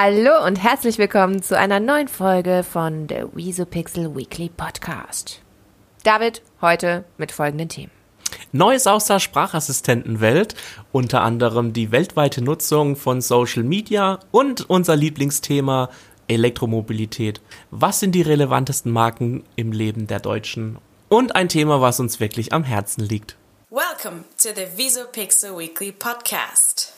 Hallo und herzlich willkommen zu einer neuen Folge von der Weasel Weekly Podcast. David, heute mit folgenden Themen. Neues aus der Sprachassistentenwelt, unter anderem die weltweite Nutzung von Social Media und unser Lieblingsthema Elektromobilität. Was sind die relevantesten Marken im Leben der Deutschen? Und ein Thema, was uns wirklich am Herzen liegt. Welcome to the Visopixel Weekly Podcast.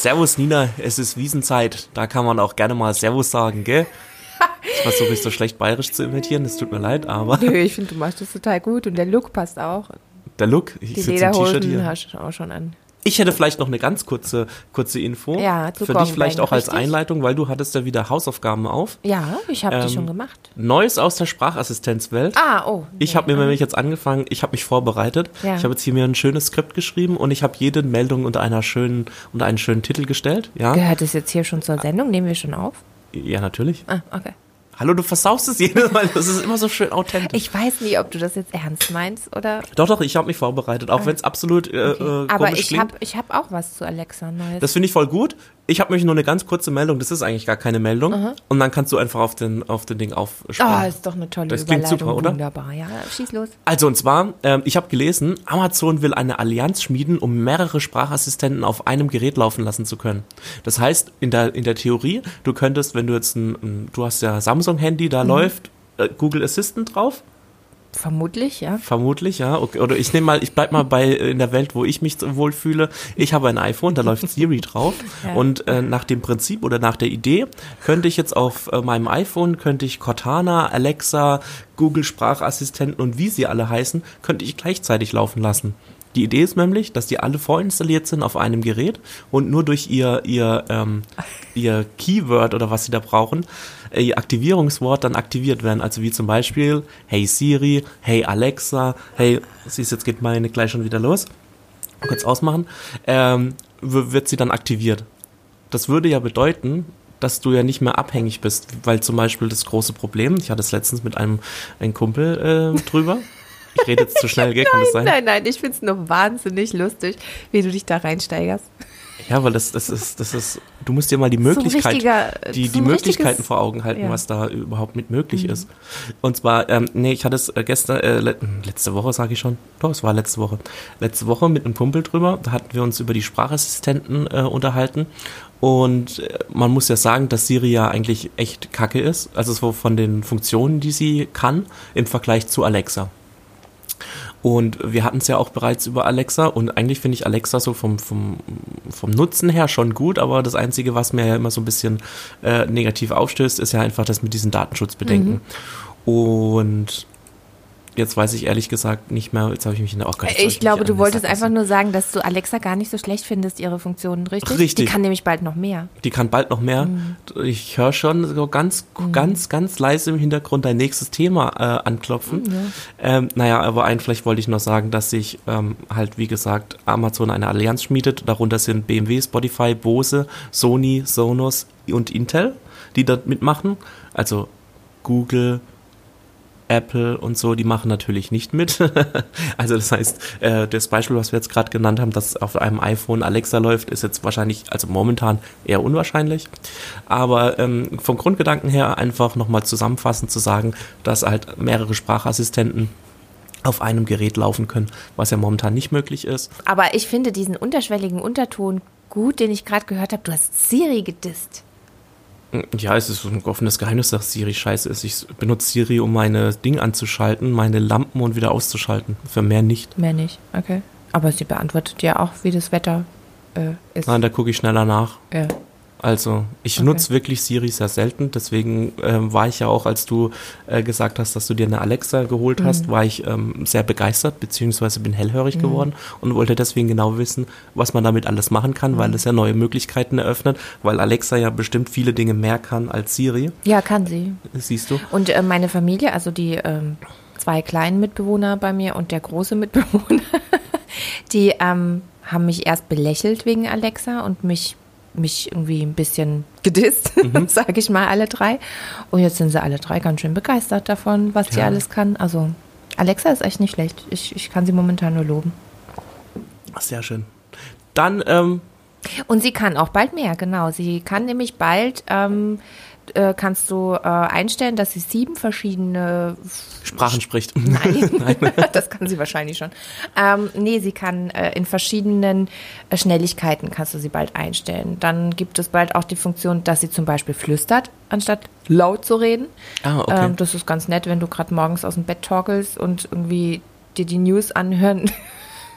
Servus Nina, es ist Wiesenzeit. Da kann man auch gerne mal Servus sagen, gell? Ich versuche ich so schlecht bayerisch zu imitieren, das tut mir leid, aber. Nö, ich finde, du machst das total gut und der Look passt auch. Der Look, ich Die Lederhosen hier. hast du auch schon an. Ich hätte vielleicht noch eine ganz kurze, kurze Info. Ja, zu Für dich vielleicht auch als richtig? Einleitung, weil du hattest ja wieder Hausaufgaben auf. Ja, ich habe die Ähm, schon gemacht. Neues aus der Sprachassistenzwelt. Ah, oh. Ich habe mir nämlich jetzt angefangen, ich habe mich vorbereitet. Ja. Ich habe jetzt hier mir ein schönes Skript geschrieben und ich habe jede Meldung unter einer schönen, unter einen schönen Titel gestellt. Ja, Gehört es jetzt hier schon zur Sendung? Nehmen wir schon auf? ja natürlich. Ah, okay. Hallo, du versaust es jedes Mal. Das ist immer so schön authentisch. Ich weiß nie, ob du das jetzt ernst meinst oder. doch, doch, ich habe mich vorbereitet, auch wenn es absolut äh, Okay. äh, Aber ich habe ich hab auch was zu Alexa Neues. Das finde ich voll gut. Ich habe nämlich nur eine ganz kurze Meldung. Das ist eigentlich gar keine Meldung. Und dann kannst du einfach auf den, auf den Ding aufspringen. Ah, ist doch eine tolle Das klingt Überleitung. super, oder? Wunderbar, ja. Schieß los. Also und zwar, ähm, ich habe gelesen, Amazon will eine Allianz schmieden, um mehrere Sprachassistenten auf einem Gerät laufen lassen zu können. Das heißt, in der, in der Theorie, du könntest, wenn du jetzt ein, ein du hast ja Samsung-Handy, da läuft äh, Google Assistant drauf, Vermutlich, ja. vermutlich, ja. Okay. Oder ich nehme mal, ich bleib mal bei äh, in der Welt, wo ich mich wohlfühle. Ich habe ein iPhone, da läuft Siri drauf. Ja. Und äh, nach dem Prinzip oder nach der Idee könnte ich jetzt auf äh, meinem iPhone, könnte ich Cortana, Alexa, Google Sprachassistenten und wie sie alle heißen, könnte ich gleichzeitig laufen lassen. Die Idee ist nämlich, dass die alle vorinstalliert sind auf einem Gerät und nur durch ihr, ihr, ähm, ihr Keyword oder was sie da brauchen, äh, ihr Aktivierungswort dann aktiviert werden. Also wie zum Beispiel, hey Siri, hey Alexa, hey, siehst jetzt geht meine gleich schon wieder los. Kurz ausmachen. Ähm, wird sie dann aktiviert. Das würde ja bedeuten, dass du ja nicht mehr abhängig bist, weil zum Beispiel das große Problem, ich hatte es letztens mit einem, einem Kumpel äh, drüber. Ich rede jetzt zu schnell, gell? Kann das sein? Nein, nein, ich finde es nur wahnsinnig lustig, wie du dich da reinsteigerst. Ja, weil das, das ist, das ist, du musst dir mal die So Möglichkeit, äh, die, so die Möglichkeiten vor Augen halten, ja. Mhm. was da überhaupt mit möglich ist. Und zwar, ähm, nee, ich hatte es äh, gestern, äh, le letzte Woche sage ich schon, doch, es war letzte Woche. Letzte Woche mit einem Kumpel drüber, da hatten wir uns über die Sprachassistenten äh, unterhalten. Und äh, man muss ja sagen, dass Siri ja eigentlich echt kacke ist. Also so von den Funktionen, die sie kann, im Vergleich zu Alexa. Und wir hatten es ja auch bereits über Alexa. Und eigentlich finde ich Alexa so vom, vom, vom Nutzen her schon gut, aber das Einzige, was mir ja immer so ein bisschen äh, negativ aufstößt, ist ja einfach das mit diesen Datenschutzbedenken. Und jetzt weiß ich ehrlich gesagt nicht mehr, jetzt habe ich mich in der jetzt soll Ich glaube, du wolltest einfach nur sagen, dass du Alexa gar nicht so schlecht findest, ihre Funktionen, richtig? Richtig. Die kann nämlich bald noch mehr. Die kann bald noch mehr. Ich höre schon so ganz, ganz, ganz leise im Hintergrund dein nächstes Thema äh, anklopfen. Ähm, naja, aber ein, vielleicht wollte ich noch sagen, dass sich ähm, halt, wie gesagt, Amazon eine Allianz schmiedet. Darunter sind BMW, Spotify, Bose, Sony, Sonos und Intel, die dort mitmachen. Also Google, Apple und so, die machen natürlich nicht mit. also das heißt, äh, das Beispiel, was wir jetzt gerade genannt haben, dass auf einem iPhone Alexa läuft, ist jetzt wahrscheinlich, also momentan eher unwahrscheinlich. Aber ähm, vom Grundgedanken her einfach nochmal zusammenfassend zu sagen, dass halt mehrere Sprachassistenten auf einem Gerät laufen können, was ja momentan nicht möglich ist. Aber ich finde diesen unterschwelligen Unterton gut, den ich gerade gehört habe. Du hast Siri gedisst. Ja, es ist ein offenes Geheimnis, dass Siri scheiße ist. Ich benutze Siri, um meine Dinge anzuschalten, meine Lampen und wieder auszuschalten. Für mehr nicht. Mehr nicht, okay. Aber sie beantwortet ja auch, wie das Wetter äh, ist. Nein, da gucke ich schneller nach. ja. Also, ich Okay. nutze wirklich Siri sehr selten, deswegen ähm, war ich ja auch, als du äh, gesagt hast, dass du dir eine Alexa geholt hast, Mhm. war ich ähm, sehr begeistert, beziehungsweise bin hellhörig geworden und wollte deswegen genau wissen, was man damit alles machen kann, Mhm. weil es ja neue Möglichkeiten eröffnet, weil Alexa ja bestimmt viele Dinge mehr kann als Siri, ja, kann sie. siehst du. Und äh, meine Familie, also die ähm, zwei kleinen Mitbewohner bei mir und der große Mitbewohner, die ähm, haben mich erst belächelt wegen Alexa und mich mich irgendwie ein bisschen gedisst, Mhm. sage ich mal, alle drei. Und jetzt sind sie alle drei ganz schön begeistert davon, was sie Ja. alles kann. Also Alexa ist echt nicht schlecht. Ich, ich kann sie momentan nur loben. Sehr schön. Dann, ähm, Und sie kann auch bald mehr, genau. Sie kann nämlich bald, ähm, äh, kannst du äh, einstellen, dass sie sieben verschiedene Sprachen spricht. Nein, das kann sie wahrscheinlich schon. Ähm, nee, sie kann äh, in verschiedenen äh, Schnelligkeiten kannst du sie bald einstellen. Dann gibt es bald auch die Funktion, dass sie zum Beispiel flüstert, anstatt laut zu reden. Ah, okay. Ähm, das ist ganz nett, wenn du gerade morgens aus dem Bett torkelst und irgendwie dir die News anhören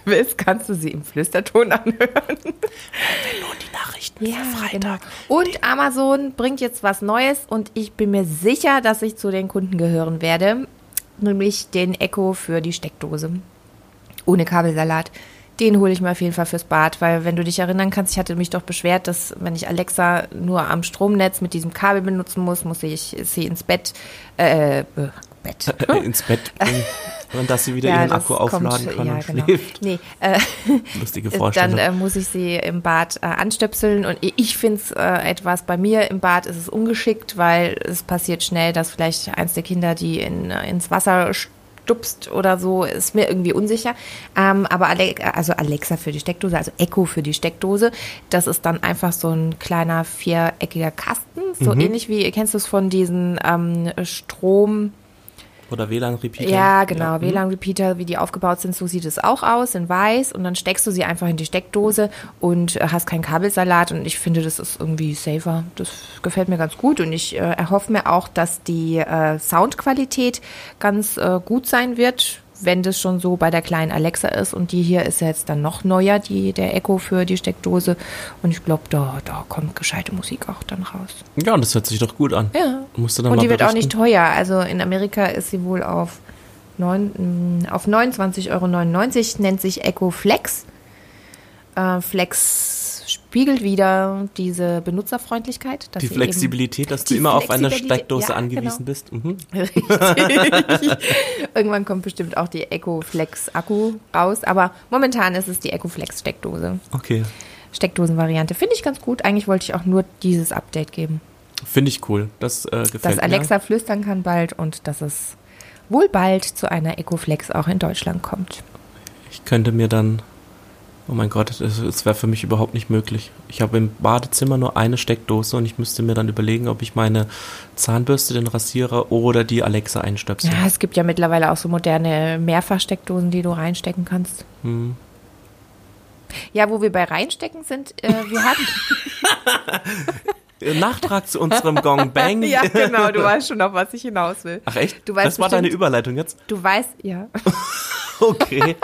willst, kannst du sie im Flüsterton anhören. Nun die Nachrichten Ja, für genau. Freitag. Und Amazon bringt jetzt was Neues und ich bin mir sicher, dass ich zu den Kunden gehören werde, nämlich den Echo für die Steckdose. Ohne Kabelsalat. Den hole ich mir auf jeden Fall fürs Bad, weil wenn du dich erinnern kannst, ich hatte mich doch beschwert, dass wenn ich Alexa nur am Stromnetz mit diesem Kabel benutzen muss, muss ich sie ins Bett, äh, äh, Bett. Äh, ins Bett bringen und dass sie wieder ihren das Akku aufladen kommt- kann ja, und genau. schläft. Nee, äh, Lustige dann Vorstellung. äh, muss ich sie im Bad äh, anstöpseln und ich- finde es äh, etwas, bei mir im Bad ist es ungeschickt, weil es passiert schnell, dass vielleicht eins der Kinder die in, äh, ins Wasser stupst oder so, ist mir irgendwie unsicher. Ähm, aber Ale also Alexa für die Steckdose, also Echo für die Steckdose, das ist dann einfach so ein kleiner viereckiger Kasten, Mhm. so ähnlich wie, kennst du es von diesen ähm, Strom... Oder WLAN-Repeater. Ja, genau. Mhm. WLAN-Repeater, wie die aufgebaut sind, so sieht es auch aus, in weiß. Und dann steckst du sie einfach in die Steckdose und äh, hast keinen Kabelsalat. Und ich finde, das ist irgendwie safer. Das gefällt mir ganz gut. Und ich äh, erhoffe mir auch, dass die äh, Soundqualität ganz äh, gut sein wird, wenn das schon so bei der kleinen Alexa ist. Und die hier ist ja jetzt dann noch neuer, die, der Echo für die Steckdose. Und ich glaube, da, da kommt gescheite Musik auch dann raus. Ja, und das hört sich doch gut an. Ja. Musst du dann Und die wird auch berichten. nicht teuer. Also in Amerika ist sie wohl auf, mh, auf 29,99 Euro, nennt sich Echo Flex. Äh, Flex spiegelt wieder diese Benutzerfreundlichkeit. dass Die Flexibilität, dass du Die immer auf eine Steckdose ja, angewiesen genau. bist. Mhm. Eben Irgendwann kommt bestimmt auch die Echo Flex Akku raus. Aber momentan ist es die Echo Flex Steckdose. Okay. Steckdosenvariante. Finde ich ganz gut. Eigentlich wollte ich auch nur dieses Update geben. Finde ich cool. Das äh, gefällt dass mir. Alexa flüstern kann bald und dass es wohl bald zu einer Ecoflex auch in Deutschland kommt. Ich könnte mir dann. Oh mein Gott, es es wäre für mich überhaupt nicht möglich. Ich habe im Badezimmer nur eine Steckdose und ich müsste mir dann überlegen, ob ich meine Zahnbürste, den Rasierer oder die Alexa einstöpsel. Ja, es gibt ja mittlerweile auch so moderne Mehrfachsteckdosen, die du reinstecken kannst. Hm. Ja, wo wir bei reinstecken sind, äh, wir hatten. Nachtrag zu unserem Gong Bang. ja, genau, du weißt schon, auf was ich hinaus will. Ach echt? Du weißt das war deine bestimmt- Überleitung jetzt? Du weißt, ja. Okay.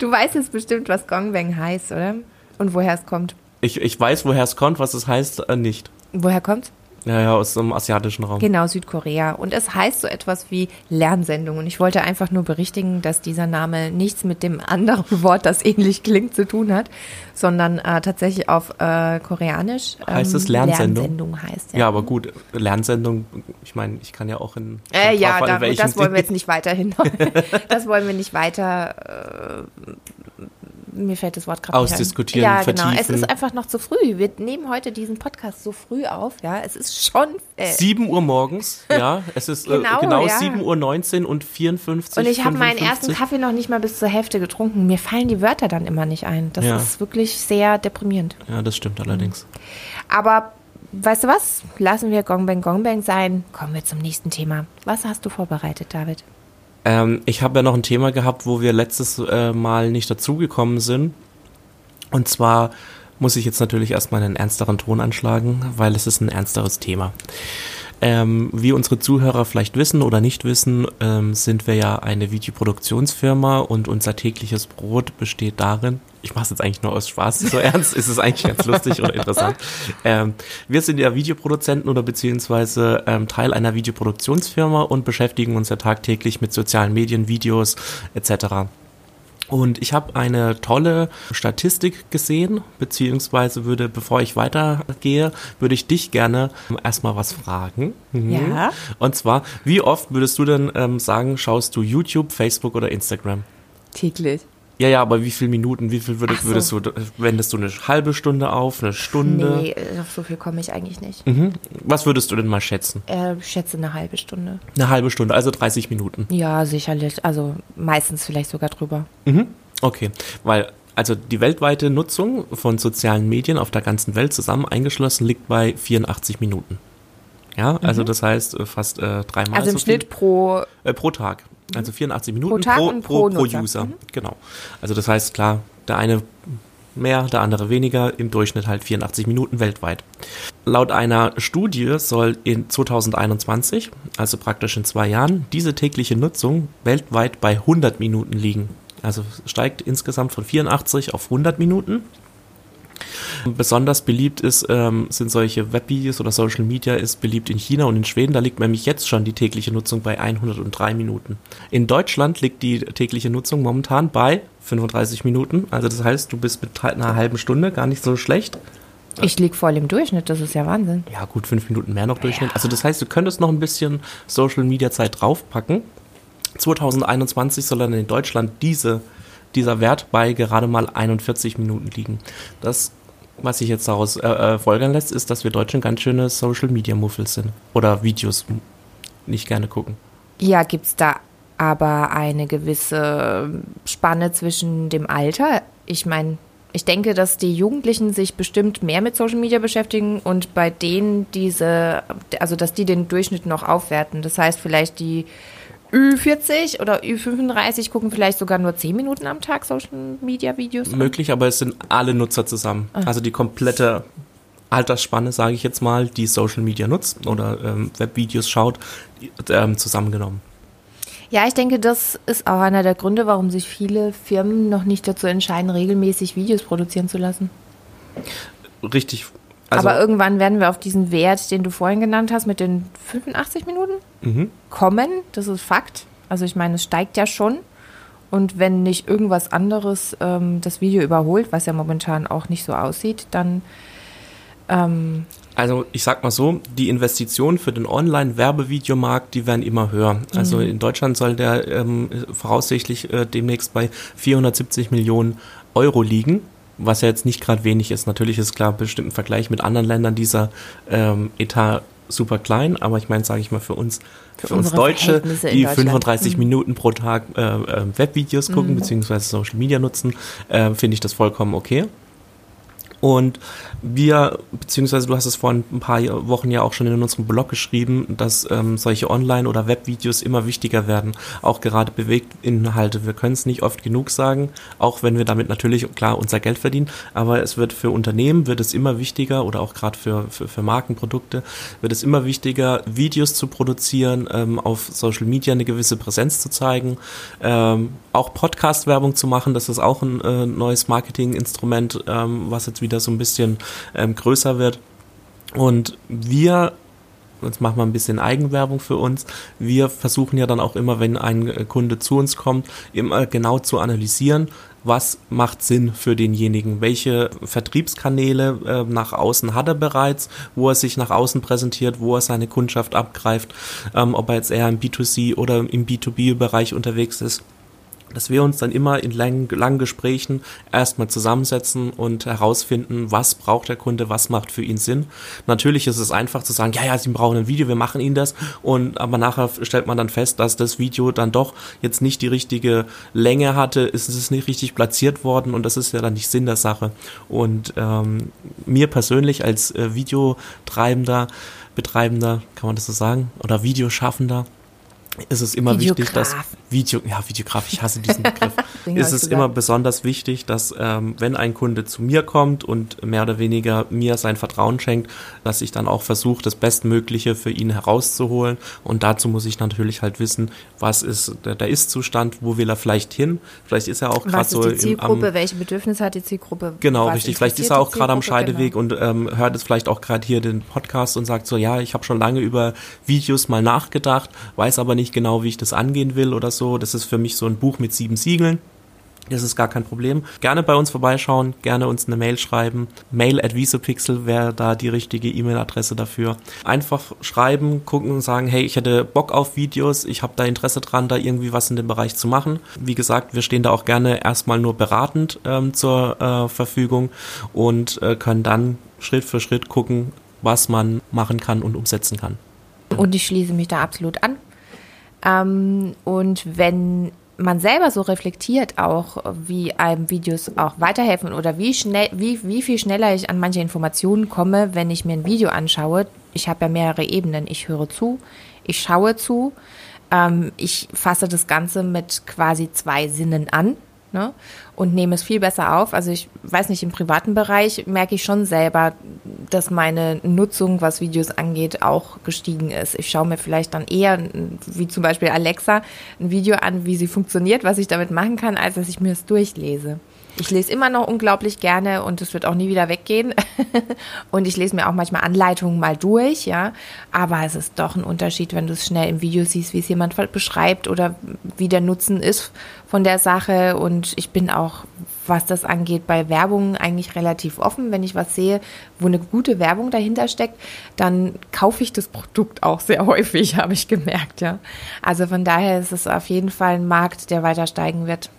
Du weißt jetzt bestimmt, was Gongbang heißt, oder? Und woher es kommt. ich, ich weiß, woher es kommt, was es heißt, äh, nicht. Woher kommt's? Ja, ja, aus dem asiatischen Raum. Genau, Südkorea. Und es heißt so etwas wie Lernsendung. Und ich wollte einfach nur berichtigen, dass dieser Name nichts mit dem anderen Wort, das ähnlich klingt, zu tun hat, sondern äh, tatsächlich auf äh, Koreanisch ähm, Heißt es Lernsendung? Lernsendung heißt. Ja, aber gut, Lernsendung, ich meine, ich kann ja auch in. Äh, ja, da, das wollen wir jetzt nicht weiterhin. das wollen wir nicht weiter. Äh, mir fällt das Wort gerade nicht ein. Ausdiskutieren, Ja, genau. Es vertiefen. ist einfach noch zu früh. Wir nehmen heute diesen Podcast so früh auf. Ja, es ist schon. Äh, 7 Uhr morgens, ja. Es ist genau, Genau, äh, genau ja. 7 Uhr 19 und 54. Und ich habe meinen 55. ersten Kaffee noch nicht mal bis zur Hälfte getrunken. Mir fallen die Wörter dann immer nicht ein. Das Ja. ist wirklich sehr deprimierend. Ja, das stimmt allerdings. Aber weißt du was? Lassen wir Gongbang Gongbang sein. Kommen wir zum nächsten Thema. Was hast du vorbereitet, David? Ähm, ich habe ja noch ein Thema gehabt, wo wir letztes äh, Mal nicht dazugekommen sind. Und zwar muss ich jetzt natürlich erstmal einen ernsteren Ton anschlagen, weil es ist ein ernsteres Thema. Ähm, wie unsere Zuhörer vielleicht wissen oder nicht wissen, ähm, sind wir ja eine Videoproduktionsfirma und unser tägliches Brot besteht darin, ich mache es jetzt eigentlich nur aus Spaß, so ernst ist es eigentlich ganz lustig oder interessant. Ähm, wir sind ja Videoproduzenten oder beziehungsweise ähm, Teil einer Videoproduktionsfirma und beschäftigen uns ja tagtäglich mit sozialen Medien, Videos etc. Und ich habe eine tolle Statistik gesehen, beziehungsweise würde, bevor ich weitergehe, würde ich dich gerne erstmal was fragen. Mhm. Ja. Und zwar, wie oft würdest du denn ähm, sagen, schaust du YouTube, Facebook oder Instagram? Täglich. Ja, ja, aber wie viele Minuten, wie viel würdest, so. würdest du, wendest du eine halbe Stunde auf, eine Stunde? Nee, äh, auf so viel komme ich eigentlich nicht. Mhm. Was würdest du denn mal schätzen? Äh, ich schätze eine halbe Stunde. Eine halbe Stunde, also 30 Minuten. Ja, sicherlich. Also meistens vielleicht sogar drüber. Mhm. Okay, weil also die weltweite Nutzung von sozialen Medien auf der ganzen Welt zusammen eingeschlossen liegt bei 84 Minuten. Ja, also das heißt äh, fast äh, dreimal Mhm. Also im so. Schnitt pro. Äh, pro Tag. Also 84 Minuten Tag pro, und pro, pro pro. User. Mhm. Genau. Also das heißt, klar, der eine mehr, der andere weniger, im Durchschnitt halt 84 Minuten weltweit. Laut einer Studie soll in 2021, also praktisch in zwei Jahren, diese tägliche Nutzung weltweit bei 100 Minuten liegen. Also steigt insgesamt von 84 auf 100 Minuten. Besonders beliebt ist, ähm, sind solche Webvideos oder Social Media ist beliebt in China und in Schweden. Da liegt nämlich jetzt schon die tägliche Nutzung bei 103 Minuten. In Deutschland liegt die tägliche Nutzung momentan bei 35 Minuten. Also das heißt, du bist mit einer halben Stunde gar nicht so schlecht. Ich lieg voll im Durchschnitt, das ist ja Wahnsinn. Ja, gut, fünf Minuten mehr noch Durchschnitt. Also das heißt, du könntest noch ein bisschen Social Media Zeit draufpacken. 2021 soll dann in Deutschland diese, dieser Wert bei gerade mal 41 Minuten liegen. Das, was sich jetzt daraus äh, äh, folgern lässt, ist, dass wir Deutschen ganz schöne Social Media Muffels sind. Oder Videos nicht gerne gucken. Ja, gibt's da aber eine gewisse Spanne zwischen dem Alter? Ich meine, ich denke, dass die Jugendlichen sich bestimmt mehr mit Social Media beschäftigen und bei denen diese, also dass die den Durchschnitt noch aufwerten. Das heißt, vielleicht die Ü40 oder Ü35 gucken vielleicht sogar nur 10 Minuten am Tag Social Media Videos. an. Möglich, aber es sind alle Nutzer zusammen. Also die komplette Altersspanne, sage ich jetzt mal, die Social Media nutzt oder ähm, Webvideos schaut, ähm, zusammengenommen. Ja, ich denke, das ist auch einer der Gründe, warum sich viele Firmen noch nicht dazu entscheiden, regelmäßig Videos produzieren zu lassen. Richtig. Also, Aber irgendwann werden wir auf diesen Wert, den du vorhin genannt hast, mit den 85 Minuten mhm. kommen. Das ist Fakt. Also ich meine, es steigt ja schon. Und wenn nicht irgendwas anderes ähm, das Video überholt, was ja momentan auch nicht so aussieht, dann ähm, Also ich sag mal so, die Investitionen für den Online-Werbevideomarkt, die werden immer höher. Also Mhm. in Deutschland soll der ähm, voraussichtlich äh, demnächst bei 470 Millionen Euro liegen, was ja jetzt nicht gerade wenig ist. Natürlich ist klar, bestimmt im Vergleich mit anderen Ländern dieser ähm, Etat super klein, aber ich meine, sage ich mal, für uns, für, uns unsere Deutsche, die Deutschland. 35 Minuten pro Tag äh, äh, Webvideos gucken, beziehungsweise Social Media nutzen, äh, finde ich das vollkommen okay. Und wir, beziehungsweise du hast es vor ein paar Wochen ja auch schon in unserem Blog geschrieben, dass ähm, solche Online- oder Webvideos immer wichtiger werden. Auch gerade Bewegtinhalte. Wir können es nicht oft genug sagen, auch wenn wir damit natürlich klar unser Geld verdienen. Aber es wird für Unternehmen wird es immer wichtiger oder auch gerade für, für, für Markenprodukte wird es immer wichtiger, Videos zu produzieren, ähm, auf Social Media eine gewisse Präsenz zu zeigen, ähm, auch Podcast-Werbung zu machen. Das ist auch ein äh, neues Marketinginstrument, ähm, was jetzt wieder so ein bisschen ähm, größer wird. Und wir, jetzt machen wir ein bisschen Eigenwerbung für uns, wir versuchen ja dann auch immer, wenn ein äh, Kunde zu uns kommt, immer genau zu analysieren, was macht Sinn für denjenigen, welche Vertriebskanäle äh, nach außen hat er bereits, wo er sich nach außen präsentiert, wo er seine Kundschaft abgreift, ähm, ob er jetzt eher im B2C oder im B2B-Bereich unterwegs ist dass wir uns dann immer in langen, langen Gesprächen erstmal zusammensetzen und herausfinden, was braucht der Kunde, was macht für ihn Sinn. Natürlich ist es einfach zu sagen, ja, ja, Sie brauchen ein Video, wir machen Ihnen das. Und aber nachher stellt man dann fest, dass das Video dann doch jetzt nicht die richtige Länge hatte, ist es nicht richtig platziert worden und das ist ja dann nicht Sinn der Sache. Und ähm, mir persönlich als äh, Videotreibender, Betreibender, kann man das so sagen, oder Videoschaffender, ist es immer wichtig, dass Videograf. Video, ja, Videograf, ich hasse diesen Begriff. Ist es immer besonders wichtig, dass ähm, wenn ein Kunde zu mir kommt und mehr oder weniger mir sein Vertrauen schenkt, dass ich dann auch versuche, das Bestmögliche für ihn herauszuholen. Und dazu muss ich natürlich halt wissen, was ist der, der Ist-Zustand, wo will er vielleicht hin. Vielleicht ist er auch gerade so die im, am, Zielgruppe, welche Bedürfnisse hat die Zielgruppe? Genau, richtig. Vielleicht ist er auch gerade am Zielgruppe? Scheideweg Genau. und ähm, hört jetzt vielleicht auch gerade hier den Podcast und sagt so, ja, ich habe schon lange über Videos mal nachgedacht, weiß aber nicht genau, wie ich das angehen will oder so. Das ist für mich so ein Buch mit sieben Siegeln. Das ist gar kein Problem. Gerne bei uns vorbeischauen, gerne uns eine Mail schreiben. Mail at Visopixel wäre da die richtige E-Mail-Adresse dafür. Einfach schreiben, gucken und sagen, hey, ich hätte Bock auf Videos, ich habe da Interesse dran, da irgendwie was in dem Bereich zu machen. Wie gesagt, wir stehen da auch gerne erstmal nur beratend ähm, zur äh, Verfügung und äh, können dann Schritt für Schritt gucken, was man machen kann und umsetzen kann. Und ich schließe mich da absolut an. Ähm, und wenn man selber so reflektiert auch, wie einem Videos auch weiterhelfen oder wie schnell, wie, wie viel schneller ich an manche Informationen komme, wenn ich mir ein Video anschaue. Ich habe ja mehrere Ebenen. Ich höre zu, ich schaue zu, ähm, ich fasse das Ganze mit quasi zwei Sinnen an ne? und nehme es viel besser auf. Also ich weiß nicht, im privaten Bereich merke ich schon selber, dass meine Nutzung, was Videos angeht, auch gestiegen ist. Ich schaue mir vielleicht dann eher, wie zum Beispiel Alexa, ein Video an, wie sie funktioniert, was ich damit machen kann, als dass ich mir es durchlese. Ich lese immer noch unglaublich gerne und es wird auch nie wieder weggehen. und ich lese mir auch manchmal Anleitungen mal durch, ja. Aber es ist doch ein Unterschied, wenn du es schnell im Video siehst, wie es jemand beschreibt oder wie der Nutzen ist von der Sache. Und ich bin auch, was das angeht, bei Werbung eigentlich relativ offen. Wenn ich was sehe, wo eine gute Werbung dahinter steckt, dann kaufe ich das Produkt auch sehr häufig, habe ich gemerkt, ja. Also von daher ist es auf jeden Fall ein Markt, der weiter steigen wird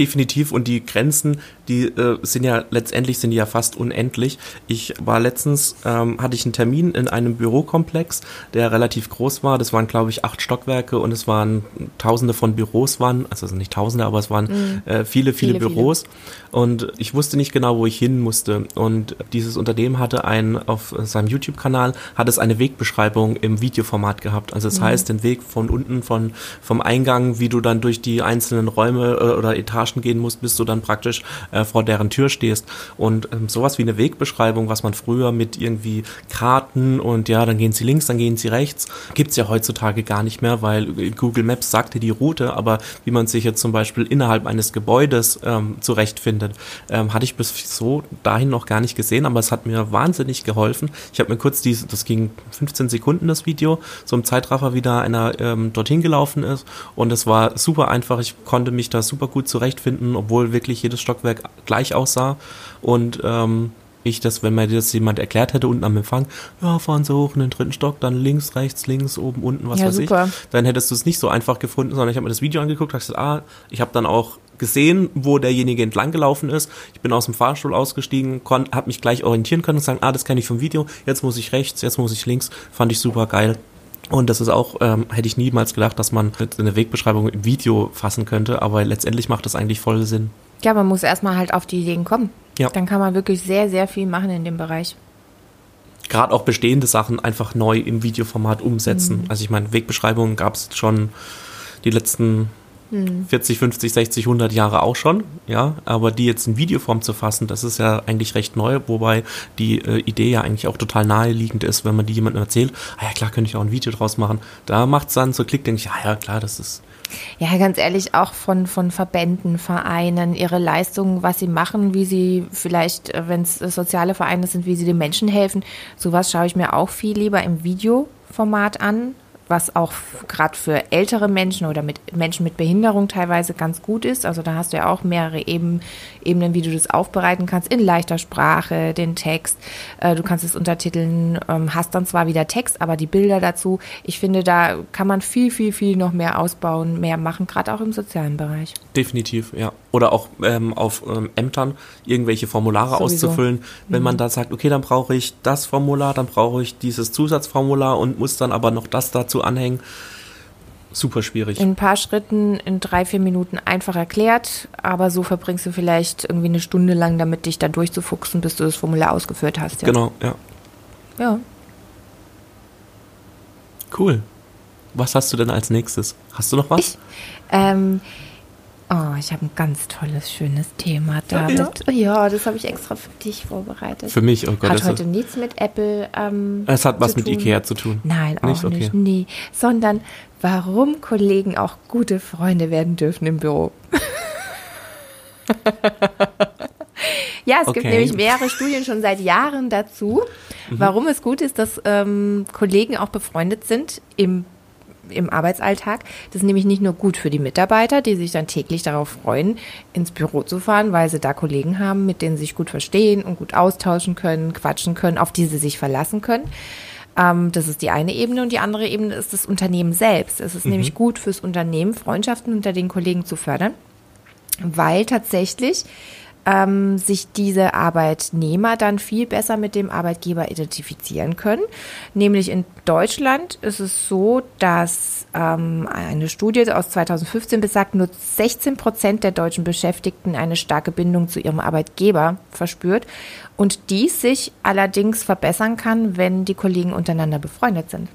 definitiv und die Grenzen, die äh, sind ja letztendlich sind die ja fast unendlich. Ich war letztens, ähm, hatte ich einen Termin in einem Bürokomplex, der relativ groß war. Das waren, glaube ich, acht Stockwerke und es waren tausende von Büros waren, also nicht tausende, aber es waren mhm. äh, viele, viele, viele, Büros. Viele. Und ich wusste nicht genau, wo ich hin musste. Und dieses Unternehmen hatte ein, auf seinem YouTube-Kanal, hat es eine Wegbeschreibung im Videoformat gehabt. Also das mhm. heißt, den Weg von unten, von, vom Eingang, wie du dann durch die einzelnen Räume äh, oder Etagen gehen musst, bis du dann praktisch äh, vor deren Tür stehst. Und ähm, sowas wie eine Wegbeschreibung, was man früher mit irgendwie Karten und ja, dann gehen sie links, dann gehen sie rechts, gibt's ja heutzutage gar nicht mehr, weil Google Maps sagte die Route, aber wie man sich jetzt zum Beispiel innerhalb eines Gebäudes ähm, zurechtfindet, ähm, hatte ich bis so dahin noch gar nicht gesehen, aber es hat mir wahnsinnig geholfen. Ich habe mir kurz diese, das ging 15 Sekunden das Video, so im Zeitraffer, wie da einer ähm, dorthin gelaufen ist und es war super einfach. Ich konnte mich da super gut zurechtfinden, obwohl wirklich jedes Stockwerk gleich aussah und ähm, ich das, wenn mir das jemand erklärt hätte unten am Empfang, ja, fahren Sie hoch in den dritten Stock, dann links, rechts, links, oben, unten, was ja, weiß super. ich, dann hättest du es nicht so einfach gefunden, sondern ich habe mir das Video angeguckt, habe gesagt, ah, ich habe dann auch gesehen, wo derjenige entlang gelaufen ist. Ich bin aus dem Fahrstuhl ausgestiegen, habe mich gleich orientieren können und sagen, ah, das kenne ich vom Video, jetzt muss ich rechts, jetzt muss ich links. Fand ich super geil. Und das ist auch, ähm, hätte ich niemals gedacht, dass man eine Wegbeschreibung im Video fassen könnte, aber letztendlich macht das eigentlich voll Sinn. Ja, man muss erstmal halt auf die Ideen kommen. Ja. Dann kann man wirklich sehr, sehr viel machen in dem Bereich. Gerade auch bestehende Sachen einfach neu im Videoformat umsetzen. Mhm. Also ich meine, Wegbeschreibungen gab es schon die letzten 40, 50, 60, 100 Jahre auch schon, ja, aber die jetzt in Videoform zu fassen, das ist ja eigentlich recht neu, wobei die äh, Idee ja eigentlich auch total naheliegend ist, wenn man die jemandem erzählt, ah ja klar, könnte ich auch ein Video draus machen. Da macht es dann so Klick, denke ich, ja, ja, klar, das ist ja, ganz ehrlich, auch von, von Verbänden, Vereinen, ihre Leistungen, was sie machen, wie sie vielleicht, äh, wenn es soziale Vereine sind, wie sie den Menschen helfen. Sowas schaue ich mir auch viel lieber im Videoformat an, was auch gerade für ältere Menschen oder mit Menschen mit Behinderung teilweise ganz gut ist. Also da hast du ja auch mehrere Eben, Ebenen, wie du das aufbereiten kannst, in leichter Sprache, den Text. Äh, du kannst es untertiteln, ähm, hast dann zwar wieder Text, aber die Bilder dazu. Ich finde, da kann man viel, viel, viel noch mehr ausbauen, mehr machen, gerade auch im sozialen Bereich. Definitiv, ja. Oder auch ähm, auf ähm, Ämtern irgendwelche Formulare Sowieso. auszufüllen. Wenn mhm. man da sagt, okay, dann brauche ich das Formular, dann brauche ich dieses Zusatzformular und muss dann aber noch das dazu anhängen. Super schwierig. In ein paar Schritten, in drei, vier Minuten einfach erklärt, aber so verbringst du vielleicht irgendwie eine Stunde lang damit, dich da durchzufuchsen, bis du das Formular ausgeführt hast. Ja. Genau, ja. Ja. Cool. Was hast du denn als nächstes? Hast du noch was? Ich, ähm, Oh, ich habe ein ganz tolles, schönes Thema, David. Ja, ja das habe ich extra für dich vorbereitet. Für mich, oh Gott. Hat heute nichts mit Apple ähm, Es hat was mit Ikea zu tun. Nein, auch nicht, nicht nee. Sondern warum Kollegen auch gute Freunde werden dürfen im Büro. ja, es okay. gibt nämlich mehrere Studien schon seit Jahren dazu, mhm. warum es gut ist, dass ähm, Kollegen auch befreundet sind im im Arbeitsalltag. Das ist nämlich nicht nur gut für die Mitarbeiter, die sich dann täglich darauf freuen, ins Büro zu fahren, weil sie da Kollegen haben, mit denen sie sich gut verstehen und gut austauschen können, quatschen können, auf die sie sich verlassen können. Ähm, das ist die eine Ebene und die andere Ebene ist das Unternehmen selbst. Es ist mhm. nämlich gut fürs Unternehmen, Freundschaften unter den Kollegen zu fördern, weil tatsächlich ähm, sich diese Arbeitnehmer dann viel besser mit dem Arbeitgeber identifizieren können. Nämlich in Deutschland ist es so, dass ähm, eine Studie aus 2015 besagt, nur 16 Prozent der deutschen Beschäftigten eine starke Bindung zu ihrem Arbeitgeber verspürt und dies sich allerdings verbessern kann, wenn die Kollegen untereinander befreundet sind.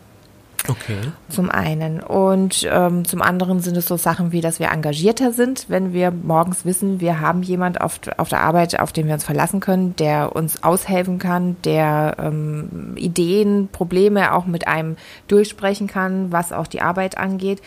Okay. Zum einen. Und ähm, zum anderen sind es so Sachen wie, dass wir engagierter sind, wenn wir morgens wissen, wir haben jemand auf, auf der Arbeit, auf den wir uns verlassen können, der uns aushelfen kann, der ähm, Ideen, Probleme auch mit einem durchsprechen kann, was auch die Arbeit angeht.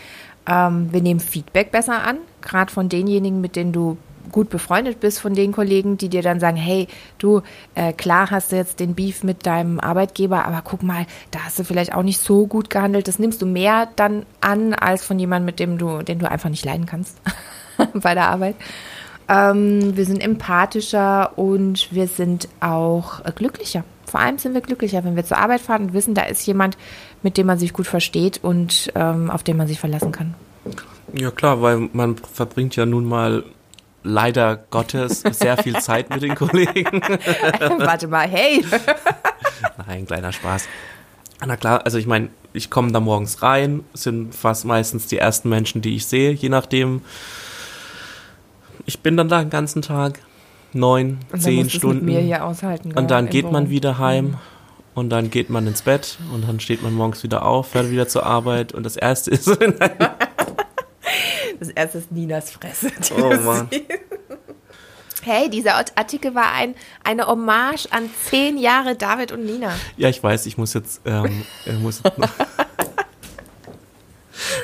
Ähm, wir nehmen Feedback besser an, gerade von denjenigen, mit denen du gut befreundet bist von den Kollegen, die dir dann sagen, hey, du, äh, klar hast du jetzt den Beef mit deinem Arbeitgeber, aber guck mal, da hast du vielleicht auch nicht so gut gehandelt. Das nimmst du mehr dann an, als von jemandem, mit dem du, den du einfach nicht leiden kannst bei der Arbeit. Ähm, wir sind empathischer und wir sind auch äh, glücklicher. Vor allem sind wir glücklicher, wenn wir zur Arbeit fahren und wissen, da ist jemand, mit dem man sich gut versteht und ähm, auf den man sich verlassen kann. Ja klar, weil man verbringt ja nun mal leider Gottes sehr viel Zeit mit den Kollegen. Warte mal, hey. Nein, kleiner Spaß. Na klar, also ich meine, ich komme da morgens rein, sind fast meistens die ersten Menschen, die ich sehe, je nachdem. Ich bin dann da den ganzen Tag, neun, zehn Stunden. Und dann geht man wieder heim mhm. und dann geht man ins Bett und dann steht man morgens wieder auf, fährt wieder zur Arbeit und das erste ist Das erste ist Ninas Fresse. Oh Mann. Hey, dieser Artikel war ein, eine Hommage an zehn Jahre David und Nina. Ja, ich weiß, ich muss jetzt, ähm, ich muss jetzt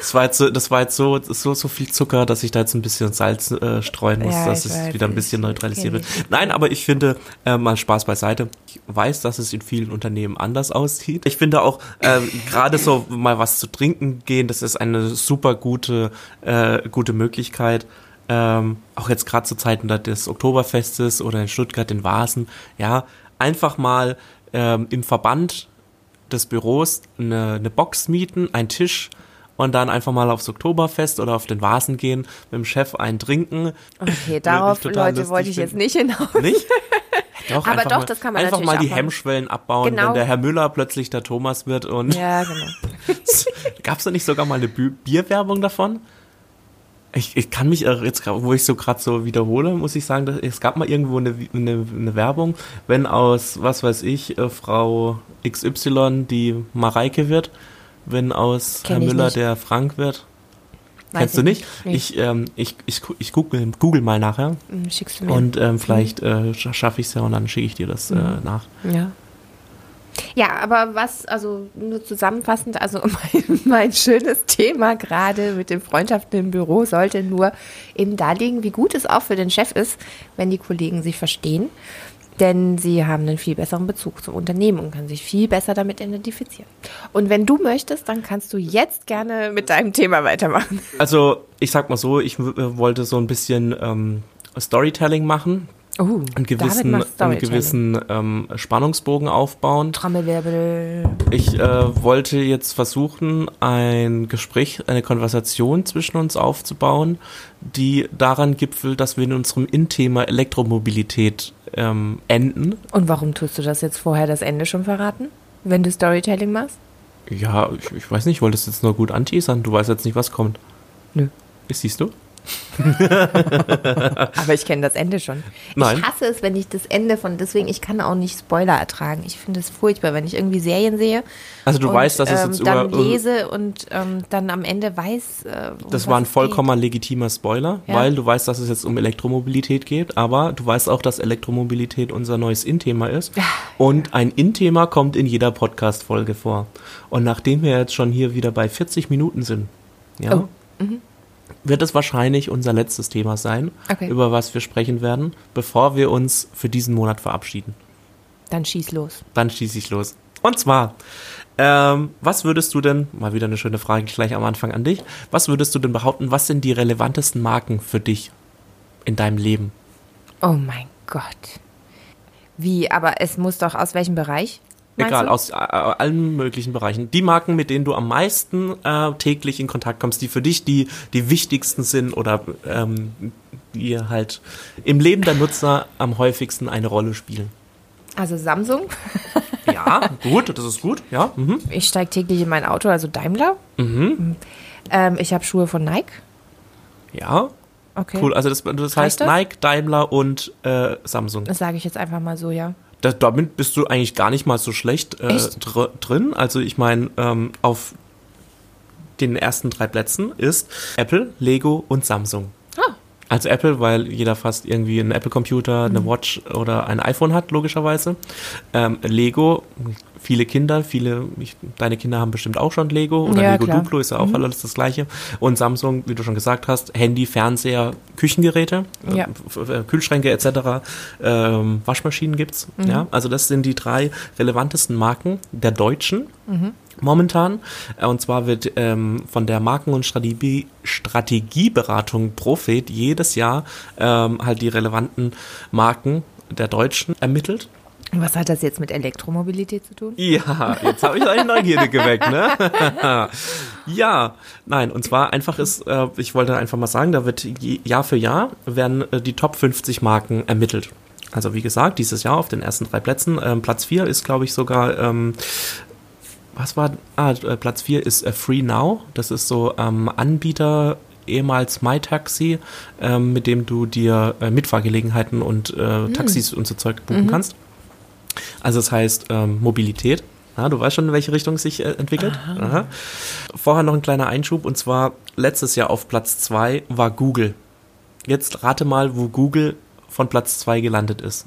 das war jetzt so, das war jetzt so, so, so viel Zucker, dass ich da jetzt ein bisschen Salz äh, streuen muss, ja, dass es wieder ein bisschen neutralisiert wird. Nein, aber ich finde, äh, mal Spaß beiseite. Ich weiß, dass es in vielen Unternehmen anders aussieht. Ich finde auch, äh, gerade so mal was zu trinken gehen, das ist eine super gute, äh, gute Möglichkeit. Ähm, auch jetzt gerade zu Zeiten des Oktoberfestes oder in Stuttgart in Vasen, ja, einfach mal ähm, im Verband des Büros eine, eine Box mieten, einen Tisch, und dann einfach mal aufs Oktoberfest oder auf den Vasen gehen, mit dem Chef einen trinken. Okay, darauf, Leute, wollte ich jetzt nicht hinaus. Nicht? Doch, Aber doch, mal, das kann man Einfach mal die abbauen. Hemmschwellen abbauen, Genau. wenn der Herr Müller plötzlich der Thomas wird und Ja, genau. gab es da nicht sogar mal eine Bi- Bierwerbung davon? Ich, ich kann mich jetzt, wo ich so gerade so wiederhole, muss ich sagen, dass, es gab mal irgendwo eine, eine, eine Werbung, wenn aus, was weiß ich, äh, Frau XY die Mareike wird, wenn aus Kenn Herr Müller nicht. der Frank wird. Weiß Kennst du nicht? Nee. Ich, ähm, ich, ich, ich google, google mal nachher Hm, Schickst du mir. und ähm, vielleicht äh, scha- schaffe ich es ja und dann schicke ich dir das äh, Mhm. nach. Ja. Ja, aber was, also nur zusammenfassend, also mein, mein schönes Thema gerade mit den Freundschaften im Büro sollte nur eben darlegen, wie gut es auch für den Chef ist, wenn die Kollegen sich verstehen. Denn sie haben einen viel besseren Bezug zum Unternehmen und können sich viel besser damit identifizieren. Und wenn du möchtest, dann kannst du jetzt gerne mit deinem Thema weitermachen. Also, ich sag mal so, ich äh, wollte so ein bisschen ähm, Storytelling machen, Oh, einen gewissen, einen gewissen ähm, Spannungsbogen aufbauen. Trommelwirbel. Ich äh, wollte jetzt versuchen, ein Gespräch, eine Konversation zwischen uns aufzubauen, die daran gipfelt, dass wir in unserem In-Thema Elektromobilität ähm, enden. Und warum tust du das jetzt vorher das Ende schon verraten? Wenn du Storytelling machst? Ja, ich, ich weiß nicht, ich wollte es jetzt nur gut anteasern. Du weißt jetzt nicht, was kommt. Nö. Siehst du? Aber ich kenne das Ende schon. Nein. Ich hasse es, wenn ich das Ende von, deswegen, ich kann auch nicht Spoiler ertragen. Ich finde es furchtbar, wenn ich irgendwie Serien sehe. Also du und, weißt, dass es ähm, jetzt dann über... lese und ähm, dann am Ende weiß. Äh, um Das war ein vollkommen legitimer Spoiler, Ja. weil du weißt, dass es jetzt um Elektromobilität geht, aber du weißt auch, dass Elektromobilität unser neues In-Thema ist. Und ein In-Thema kommt in jeder Podcast-Folge vor. Und nachdem wir jetzt schon hier wieder bei 40 Minuten sind, ja, Oh, wird es wahrscheinlich unser letztes Thema sein, Okay. über was wir sprechen werden, bevor wir uns für diesen Monat verabschieden. Dann schieß los. Dann schieße ich los. Und zwar, ähm, was würdest du denn, mal wieder eine schöne Frage gleich am Anfang an dich, was würdest du denn behaupten, was sind die relevantesten Marken für dich in deinem Leben? Oh mein Gott. Wie, aber es muss doch aus welchem Bereich? Egal, du? aus äh, allen möglichen Bereichen. Die Marken, mit denen du am meisten äh, täglich in Kontakt kommst, die für dich die, die wichtigsten sind oder ähm, die halt im Leben der Nutzer am häufigsten eine Rolle spielen. Also Samsung. Ja, gut, das ist gut, ja. Mhm. Ich steige täglich in mein Auto, also Daimler. Ähm, ich habe Schuhe von Nike. Ja, Okay. cool. Also das, das heißt das? Nike, Daimler und äh, Samsung. Das sage ich jetzt einfach mal so, ja. Da, damit bist du eigentlich gar nicht mal so schlecht äh, dr drin. Also ich meine, ähm, auf den ersten drei Plätzen ist Apple, Lego und Samsung. Ah. Also Apple, weil jeder fast irgendwie einen Apple-Computer, Mhm. eine Watch oder ein iPhone hat, logischerweise. Ähm, Lego, viele Kinder, viele, ich, deine Kinder haben bestimmt auch schon Lego oder Ja, Lego klar. Mhm. Duplo ist ja auch alles das gleiche. Und Samsung, wie du schon gesagt hast, Handy, Fernseher, Küchengeräte, Ja. äh, F- äh, Kühlschränke etc., ähm, Waschmaschinen gibt's. Mhm. Ja, also das sind die drei relevantesten Marken der Deutschen Mhm. momentan. Äh, Und zwar wird ähm, von der Marken- und Strategie Strategieberatung Profit jedes Jahr ähm, halt die relevanten Marken der Deutschen ermittelt. Was hat das jetzt mit Elektromobilität zu tun? Ja, jetzt habe ich eine Neugierde geweckt, ne? ja, nein, und zwar einfach ist, äh, ich wollte einfach mal sagen, da wird Jahr für Jahr werden äh, die Top 50 Marken ermittelt. Also wie gesagt, dieses Jahr auf den ersten drei Plätzen. Ähm, Platz 4 ist, glaube ich, sogar, ähm, was war, ah, äh, Platz 4 ist äh, Free Now. Das ist so ähm, Anbieter, ehemals MyTaxi, ähm, mit dem du dir äh, Mitfahrgelegenheiten und äh, Taxis und so Zeug buchen kannst. Also das heißt ähm, Mobilität. Ja, du weißt schon, in welche Richtung es sich äh, entwickelt. Aha. Vorher noch ein kleiner Einschub und zwar letztes Jahr auf Platz 2 war Google. Jetzt rate mal, wo Google von Platz 2 gelandet ist.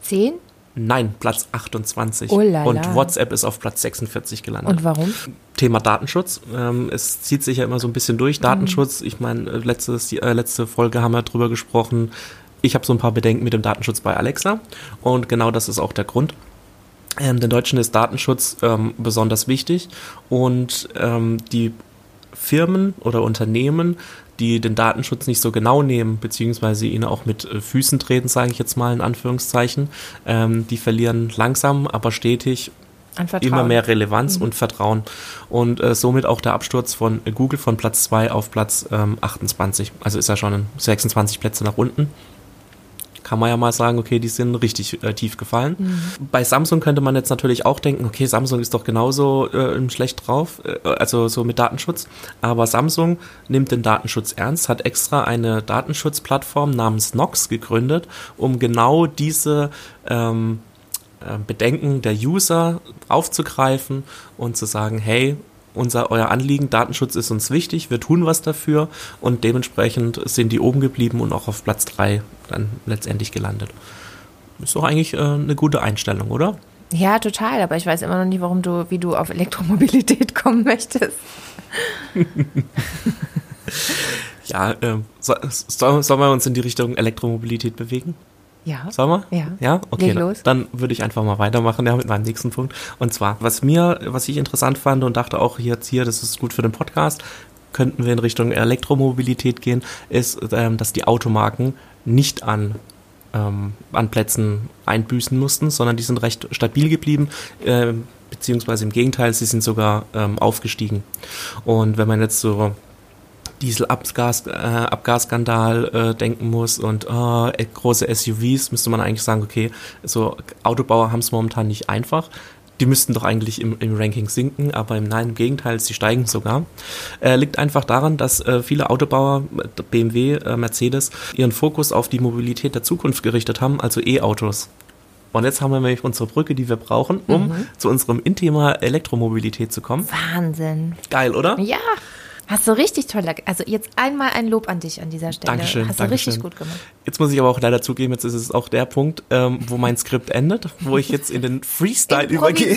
Zehn? Nein, Platz 28. Oh. Und WhatsApp ist auf Platz 46 gelandet. Und warum? Thema Datenschutz. Ähm, es zieht sich ja immer so ein bisschen durch. Datenschutz, ich meine, äh, letztes, äh, letzte Folge haben wir drüber gesprochen. Ich habe so ein paar Bedenken mit dem Datenschutz bei Alexa. Und genau das ist auch der Grund. Ähm, den Deutschen ist Datenschutz ähm, besonders wichtig. Und ähm, die Firmen oder Unternehmen, die den Datenschutz nicht so genau nehmen, beziehungsweise ihn auch mit äh, Füßen treten, sage ich jetzt mal in Anführungszeichen, ähm, die verlieren langsam, aber stetig immer mehr Relevanz und Vertrauen. Und äh, somit auch der Absturz von Google von Platz 2 auf Platz ähm, 28. Also ist ja schon 26 Plätze nach unten. Kann man ja mal sagen, okay, die sind richtig äh, tief gefallen. Bei Samsung könnte man jetzt natürlich auch denken, okay, Samsung ist doch genauso äh, schlecht drauf, äh, also so mit Datenschutz. Aber Samsung nimmt den Datenschutz ernst, hat extra eine Datenschutzplattform namens Nox gegründet, um genau diese ähm, äh, Bedenken der User aufzugreifen und zu sagen, hey, unser, euer Anliegen, Datenschutz ist uns wichtig, wir tun was dafür und dementsprechend sind die oben geblieben und auch auf Platz 3 dann letztendlich gelandet. Ist doch eigentlich äh, eine gute Einstellung, oder? Ja, total, aber ich weiß immer noch nicht, warum du, wie du auf Elektromobilität kommen möchtest. Ja, ähm, so, so, sollen wir uns in die Richtung Elektromobilität bewegen? Ja. Sollen wir? Ja. Ja? Okay. Dann- los. Dann würde ich einfach mal weitermachen ja, mit meinem nächsten Punkt. Und zwar, was mir, was ich interessant fand und dachte auch jetzt hier, das ist gut für den Podcast, könnten wir in Richtung Elektromobilität gehen, ist, ähm, dass die Automarken nicht an ähm, an Plätzen einbüßen mussten, sondern die sind recht stabil geblieben, ähm, beziehungsweise im Gegenteil, sie sind sogar ähm, aufgestiegen. Und wenn man jetzt so Dieselabgas, äh, Abgasskandal äh, denken muss und äh, äh, große SUVs, müsste man eigentlich sagen, okay, so Autobauer haben es momentan nicht einfach. Die müssten doch eigentlich im, im Ranking sinken, aber im, nein, im Gegenteil, sie steigen sogar. Äh, liegt einfach daran, dass äh, viele Autobauer, äh, BMW, äh, Mercedes, ihren Fokus auf die Mobilität der Zukunft gerichtet haben, also E-Autos. Und jetzt haben wir nämlich unsere Brücke, die wir brauchen, um zu unserem In-Thema Elektromobilität zu kommen. Wahnsinn. Geil, oder? Ja. Hast du richtig toll. Also jetzt einmal ein Lob an dich an dieser Stelle. Dankeschön, Hast du Dankeschön. richtig gut gemacht. Jetzt muss ich aber auch leider zugeben, jetzt ist es auch der Punkt, ähm, wo mein Skript endet, wo ich jetzt in den Freestyle übergehe.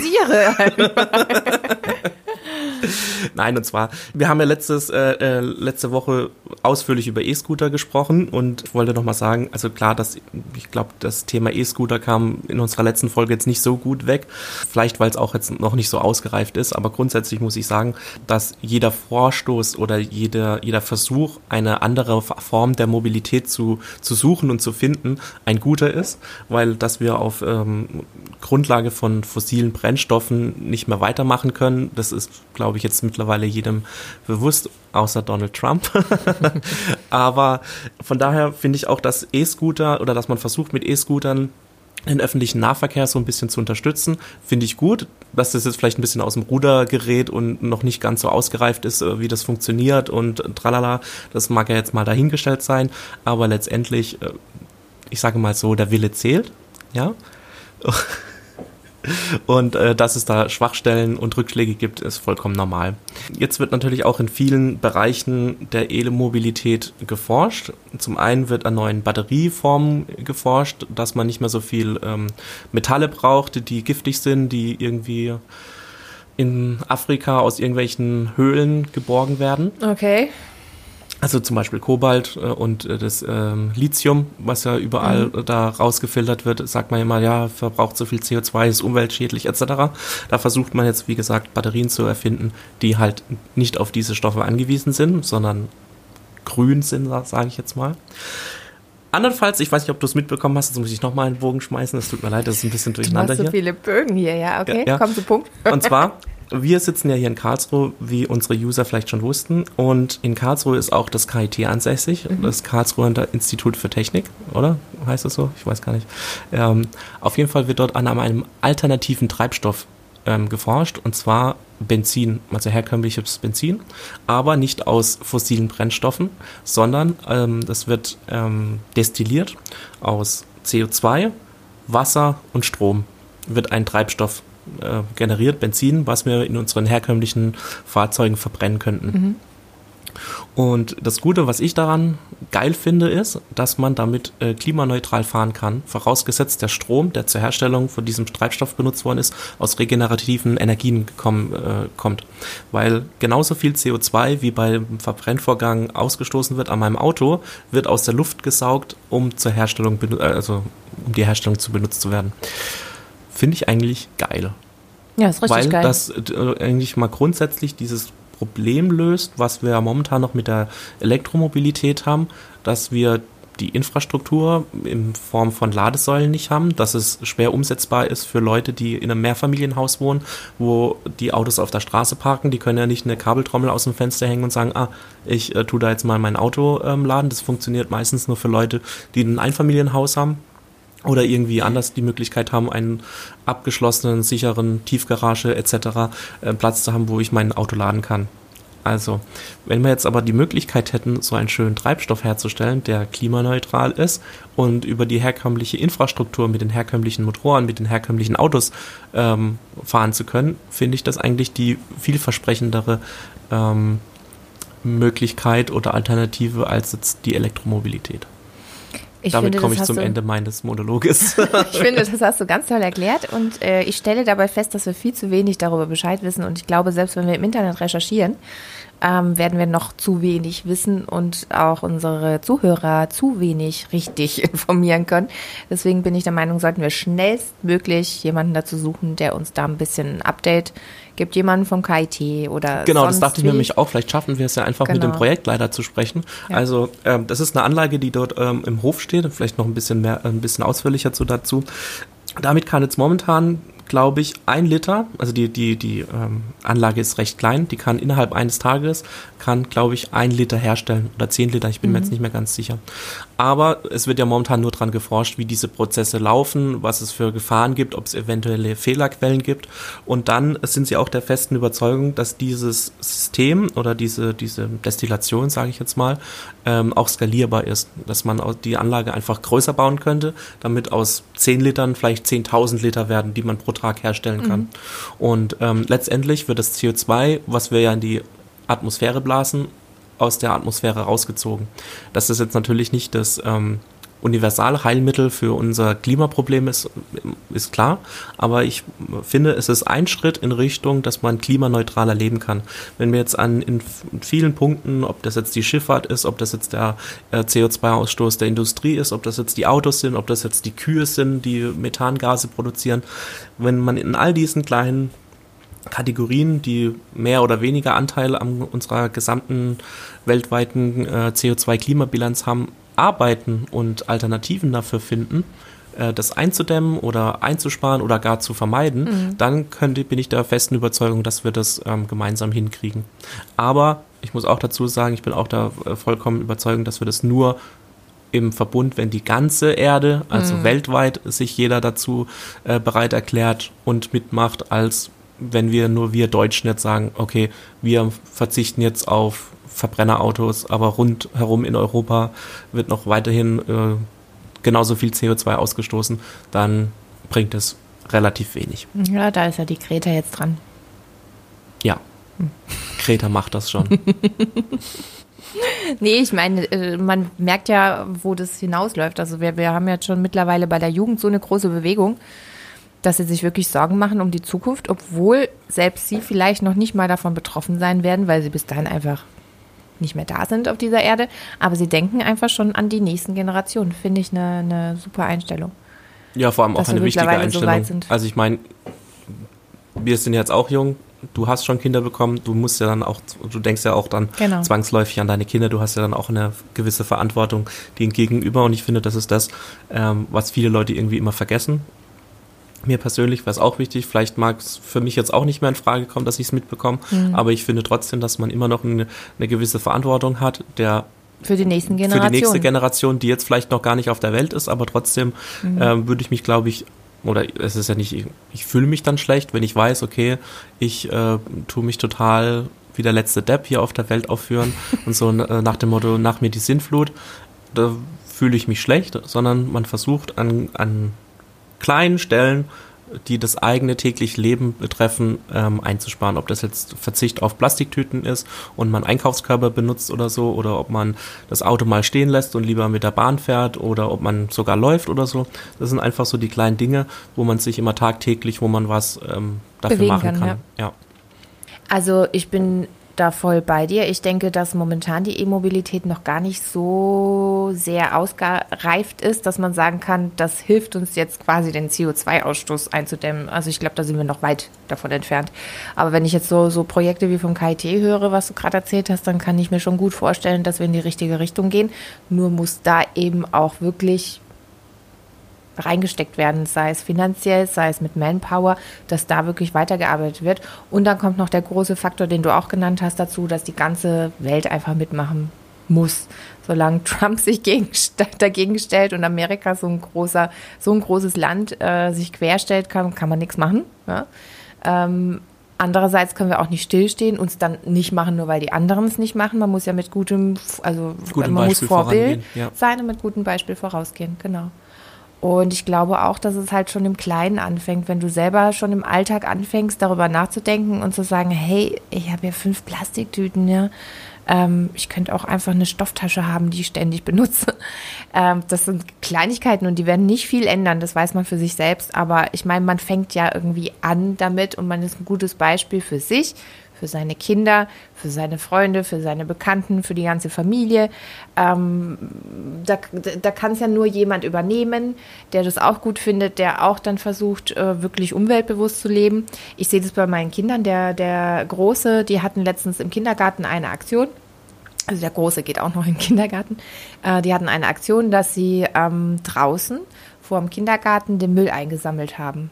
Nein, und zwar, wir haben ja letztes, äh, äh, letzte Woche ausführlich über E-Scooter gesprochen und ich wollte nochmal sagen, also klar, dass ich glaube, das Thema E-Scooter kam in unserer letzten Folge jetzt nicht so gut weg. Vielleicht, weil es auch jetzt noch nicht so ausgereift ist, aber grundsätzlich muss ich sagen, dass jeder Vorstoß oder jeder, jeder Versuch, eine andere Form der Mobilität zu, zu suchen und zu finden, ein guter ist, weil dass wir auf ähm, Grundlage von fossilen Brennstoffen nicht mehr weitermachen können, das ist, glaube ich, jetzt mittlerweile jedem bewusst, außer Donald Trump. Aber von daher finde ich auch, dass E-Scooter oder dass man versucht mit E-Scootern den öffentlichen Nahverkehr so ein bisschen zu unterstützen, finde ich gut, dass das jetzt vielleicht ein bisschen aus dem Ruder gerät und noch nicht ganz so ausgereift ist, äh, wie das funktioniert und tralala, das mag ja jetzt mal dahingestellt sein, aber letztendlich, äh, ich sage mal so, der Wille zählt, ja. Und äh, dass es da Schwachstellen und Rückschläge gibt, ist vollkommen normal. Jetzt wird natürlich auch in vielen Bereichen der E-Mobilität geforscht. Zum einen wird an neuen Batterieformen geforscht, dass man nicht mehr so viel ähm, Metalle braucht, die giftig sind, die irgendwie in Afrika aus irgendwelchen Höhlen geborgen werden. Okay. Also zum Beispiel Kobalt äh, und äh, das ähm, Lithium, was ja überall mhm. da rausgefiltert wird, sagt man immer, ja, verbraucht so viel CO2, ist umweltschädlich etc. Da versucht man jetzt, wie gesagt, Batterien zu erfinden, die halt nicht auf diese Stoffe angewiesen sind, sondern grün sind, sage ich jetzt mal. Andernfalls, ich weiß nicht, ob du es mitbekommen hast, jetzt muss ich nochmal einen Bogen schmeißen, es tut mir leid, das ist ein bisschen durcheinander du hast so viele Bögen hier, ja, okay, ja, ja. komm zu Punkt. Und zwar wir sitzen ja hier in Karlsruhe, wie unsere User vielleicht schon wussten. Und in Karlsruhe ist auch das KIT ansässig, mhm. das Karlsruher Institut für Technik, oder? Heißt das so? Ich weiß gar nicht. Ähm, auf jeden Fall wird dort an einem alternativen Treibstoff ähm, geforscht, und zwar Benzin, also herkömmliches Benzin, aber nicht aus fossilen Brennstoffen, sondern ähm, das wird ähm, destilliert aus CO2, Wasser und Strom wird ein Treibstoff äh, generiert, Benzin, was wir in unseren herkömmlichen Fahrzeugen verbrennen könnten. Mhm. Und das Gute, was ich daran geil finde, ist, dass man damit äh, klimaneutral fahren kann, vorausgesetzt der Strom, der zur Herstellung von diesem Treibstoff benutzt worden ist, aus regenerativen Energien gekommen, äh, kommt. Weil genauso viel CO2 wie beim Verbrennvorgang ausgestoßen wird an meinem Auto, wird aus der Luft gesaugt, um zur Herstellung, also um die Herstellung zu benutzt zu werden finde ich eigentlich geil. Ja, ist richtig weil geil. Weil das äh, eigentlich mal grundsätzlich dieses Problem löst, was wir momentan noch mit der Elektromobilität haben, dass wir die Infrastruktur in Form von Ladesäulen nicht haben, dass es schwer umsetzbar ist für Leute, die in einem Mehrfamilienhaus wohnen, wo die Autos auf der Straße parken. Die können ja nicht eine Kabeltrommel aus dem Fenster hängen und sagen, ah, ich äh, tue da jetzt mal mein Auto ähm, laden. Das funktioniert meistens nur für Leute, die ein Einfamilienhaus haben oder irgendwie anders die Möglichkeit haben, einen abgeschlossenen, sicheren Tiefgarage etc. Äh, Platz zu haben, wo ich mein Auto laden kann. Also, wenn wir jetzt aber die Möglichkeit hätten, so einen schönen Treibstoff herzustellen, der klimaneutral ist und über die herkömmliche Infrastruktur mit den herkömmlichen Motoren, mit den herkömmlichen Autos ähm, fahren zu können, finde ich das eigentlich die vielversprechendere ähm, Möglichkeit oder Alternative als jetzt die Elektromobilität. Ich Damit komme ich zum Ende meines Monologes. ich finde, das hast du ganz toll erklärt und äh, ich stelle dabei fest, dass wir viel zu wenig darüber Bescheid wissen und ich glaube, selbst wenn wir im Internet recherchieren, ähm, werden wir noch zu wenig wissen und auch unsere Zuhörer zu wenig richtig informieren können. Deswegen bin ich der Meinung, sollten wir schnellstmöglich jemanden dazu suchen, der uns da ein bisschen Update gibt, jemanden vom KIT oder Genau, das dachte ich mir nämlich auch. Vielleicht schaffen wir es ja einfach genau. mit dem genau. Projektleiter zu sprechen. Ja. Also ähm, das ist eine Anlage, die dort ähm, im Hof steht. Vielleicht noch ein bisschen mehr, ein bisschen ausführlicher zu dazu. Damit kann jetzt momentan glaube ich, ein Liter, also die, die, die ähm, Anlage ist recht klein, die kann innerhalb eines Tages, kann, glaube ich, ein Liter herstellen oder zehn Liter, ich bin mhm. mir jetzt nicht mehr ganz sicher. Aber es wird ja momentan nur dran geforscht, wie diese Prozesse laufen, was es für Gefahren gibt, ob es eventuelle Fehlerquellen gibt. Und dann sind sie auch der festen Überzeugung, dass dieses System oder diese, diese Destillation, sage ich jetzt mal, ähm, auch skalierbar ist. Dass man die Anlage einfach größer bauen könnte, damit aus 10 Litern vielleicht 10.000 Liter werden, die man pro Tag herstellen kann. Mhm. Und ähm, letztendlich wird das CO2, was wir ja in die Atmosphäre blasen, aus der Atmosphäre rausgezogen. Das ist jetzt natürlich nicht das ähm, Universalheilmittel für unser Klimaproblem ist, ist klar. Aber ich finde, es ist ein Schritt in Richtung, dass man klimaneutraler leben kann. Wenn wir jetzt an in vielen Punkten, ob das jetzt die Schifffahrt ist, ob das jetzt der äh, CO2-Ausstoß der Industrie ist, ob das jetzt die Autos sind, ob das jetzt die Kühe sind, die Methangase produzieren, wenn man in all diesen kleinen Kategorien, die mehr oder weniger Anteil an unserer gesamten weltweiten äh, CO2-Klimabilanz haben, arbeiten und Alternativen dafür finden, äh, das einzudämmen oder einzusparen oder gar zu vermeiden, mhm. dann könnte, bin ich der festen Überzeugung, dass wir das ähm, gemeinsam hinkriegen. Aber ich muss auch dazu sagen, ich bin auch da äh, vollkommen überzeugt, dass wir das nur im Verbund, wenn die ganze Erde, also mhm. weltweit, sich jeder dazu äh, bereit erklärt und mitmacht, als wenn wir nur wir Deutschen jetzt sagen, okay, wir verzichten jetzt auf Verbrennerautos, aber rundherum in Europa wird noch weiterhin äh, genauso viel CO2 ausgestoßen, dann bringt es relativ wenig. Ja, da ist ja die Greta jetzt dran. Ja, hm. Greta macht das schon. nee, ich meine, äh, man merkt ja, wo das hinausläuft. Also wir, wir haben jetzt schon mittlerweile bei der Jugend so eine große Bewegung dass sie sich wirklich Sorgen machen um die Zukunft, obwohl selbst sie vielleicht noch nicht mal davon betroffen sein werden, weil sie bis dahin einfach nicht mehr da sind auf dieser Erde. Aber sie denken einfach schon an die nächsten Generationen. Finde ich eine, eine super Einstellung. Ja, vor allem auch eine wichtige Einstellung. So also ich meine, wir sind jetzt auch jung, du hast schon Kinder bekommen, du musst ja dann auch, du denkst ja auch dann genau. zwangsläufig an deine Kinder, du hast ja dann auch eine gewisse Verantwortung denen gegenüber und ich finde, das ist das, ähm, was viele Leute irgendwie immer vergessen mir persönlich wäre es auch wichtig, vielleicht mag es für mich jetzt auch nicht mehr in Frage kommen, dass ich es mitbekomme, mhm. aber ich finde trotzdem, dass man immer noch eine, eine gewisse Verantwortung hat, der für die nächsten Generationen. Für die nächste Generation, die jetzt vielleicht noch gar nicht auf der Welt ist, aber trotzdem mhm. äh, würde ich mich, glaube ich, oder es ist ja nicht, ich, ich fühle mich dann schlecht, wenn ich weiß, okay, ich äh, tue mich total wie der letzte Depp hier auf der Welt aufführen und so äh, nach dem Motto, nach mir die Sinnflut, da fühle ich mich schlecht, sondern man versucht an, an kleinen Stellen, die das eigene tägliche Leben betreffen, ähm, einzusparen. Ob das jetzt Verzicht auf Plastiktüten ist und man Einkaufskörper benutzt oder so, oder ob man das Auto mal stehen lässt und lieber mit der Bahn fährt oder ob man sogar läuft oder so. Das sind einfach so die kleinen Dinge, wo man sich immer tagtäglich, wo man was ähm, dafür Bewegen machen kann. kann. Ja. ja. Also ich bin da voll bei dir. Ich denke, dass momentan die E-Mobilität noch gar nicht so sehr ausgereift ist, dass man sagen kann, das hilft uns jetzt quasi den CO2-Ausstoß einzudämmen. Also ich glaube, da sind wir noch weit davon entfernt. Aber wenn ich jetzt so, so Projekte wie vom KIT höre, was du gerade erzählt hast, dann kann ich mir schon gut vorstellen, dass wir in die richtige Richtung gehen. Nur muss da eben auch wirklich reingesteckt werden, sei es finanziell, sei es mit Manpower, dass da wirklich weitergearbeitet wird. Und dann kommt noch der große Faktor, den du auch genannt hast, dazu, dass die ganze Welt einfach mitmachen muss. Solange Trump sich gegen, dagegen stellt und Amerika so ein großer, so ein großes Land äh, sich querstellt, kann, kann man nichts machen. Ja? Ähm, Andererseits können wir auch nicht stillstehen, uns dann nicht machen, nur weil die anderen es nicht machen. Man muss ja mit gutem, also gutem man Beispiel muss Vorbild ja. sein und mit gutem Beispiel vorausgehen, genau. Und ich glaube auch, dass es halt schon im Kleinen anfängt, wenn du selber schon im Alltag anfängst, darüber nachzudenken und zu sagen, hey, ich habe ja fünf Plastiktüten, ja. Ähm, ich könnte auch einfach eine Stofftasche haben, die ich ständig benutze. Ähm, das sind Kleinigkeiten und die werden nicht viel ändern, das weiß man für sich selbst. Aber ich meine, man fängt ja irgendwie an damit und man ist ein gutes Beispiel für sich, für seine Kinder, für seine Freunde, für seine Bekannten, für die ganze Familie. Ähm, da da kann es ja nur jemand übernehmen, der das auch gut findet, der auch dann versucht, äh, wirklich umweltbewusst zu leben. Ich sehe das bei meinen Kindern. Der, der Große, die hatten letztens im Kindergarten eine Aktion. Also der Große geht auch noch den Kindergarten. Äh, die hatten eine Aktion, dass sie ähm, draußen vor dem Kindergarten den Müll eingesammelt haben.